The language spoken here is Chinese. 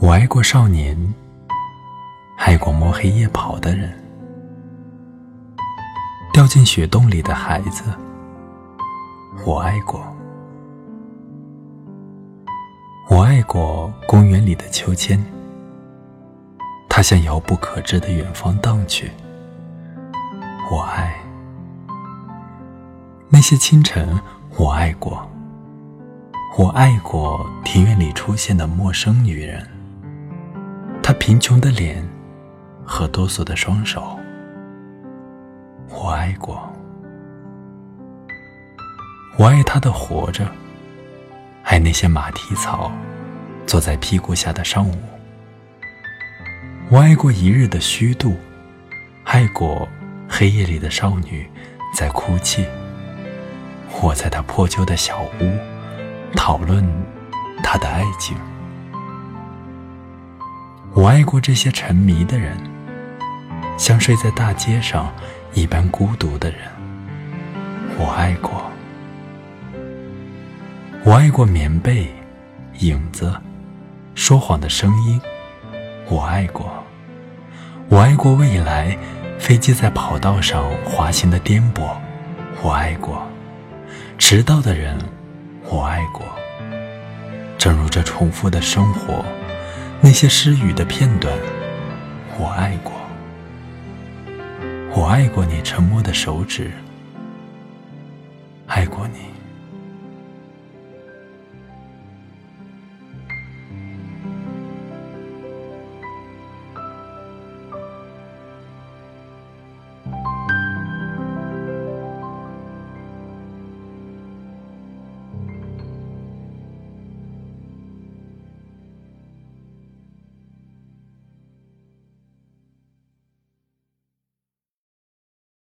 我爱过少年，爱过摸黑夜跑的人，掉进雪洞里的孩子，我爱过。我爱过公园里的秋千，它向遥不可知的远方荡去。我爱那些清晨，我爱过。我爱过庭院里出现的陌生女人，她贫穷的脸和哆嗦的双手。我爱过，我爱她的活着。爱那些马蹄草，坐在屁股下的上午。我爱过一日的虚度，爱过黑夜里的少女在哭泣。我在她破旧的小屋讨论他的爱情。我爱过这些沉迷的人，像睡在大街上一般孤独的人。我爱过。我爱过棉被、影子、说谎的声音。我爱过，我爱过未来，飞机在跑道上滑行的颠簸。我爱过，迟到的人。我爱过，正如这重复的生活，那些失语的片段。我爱过，我爱过你沉默的手指，爱过你。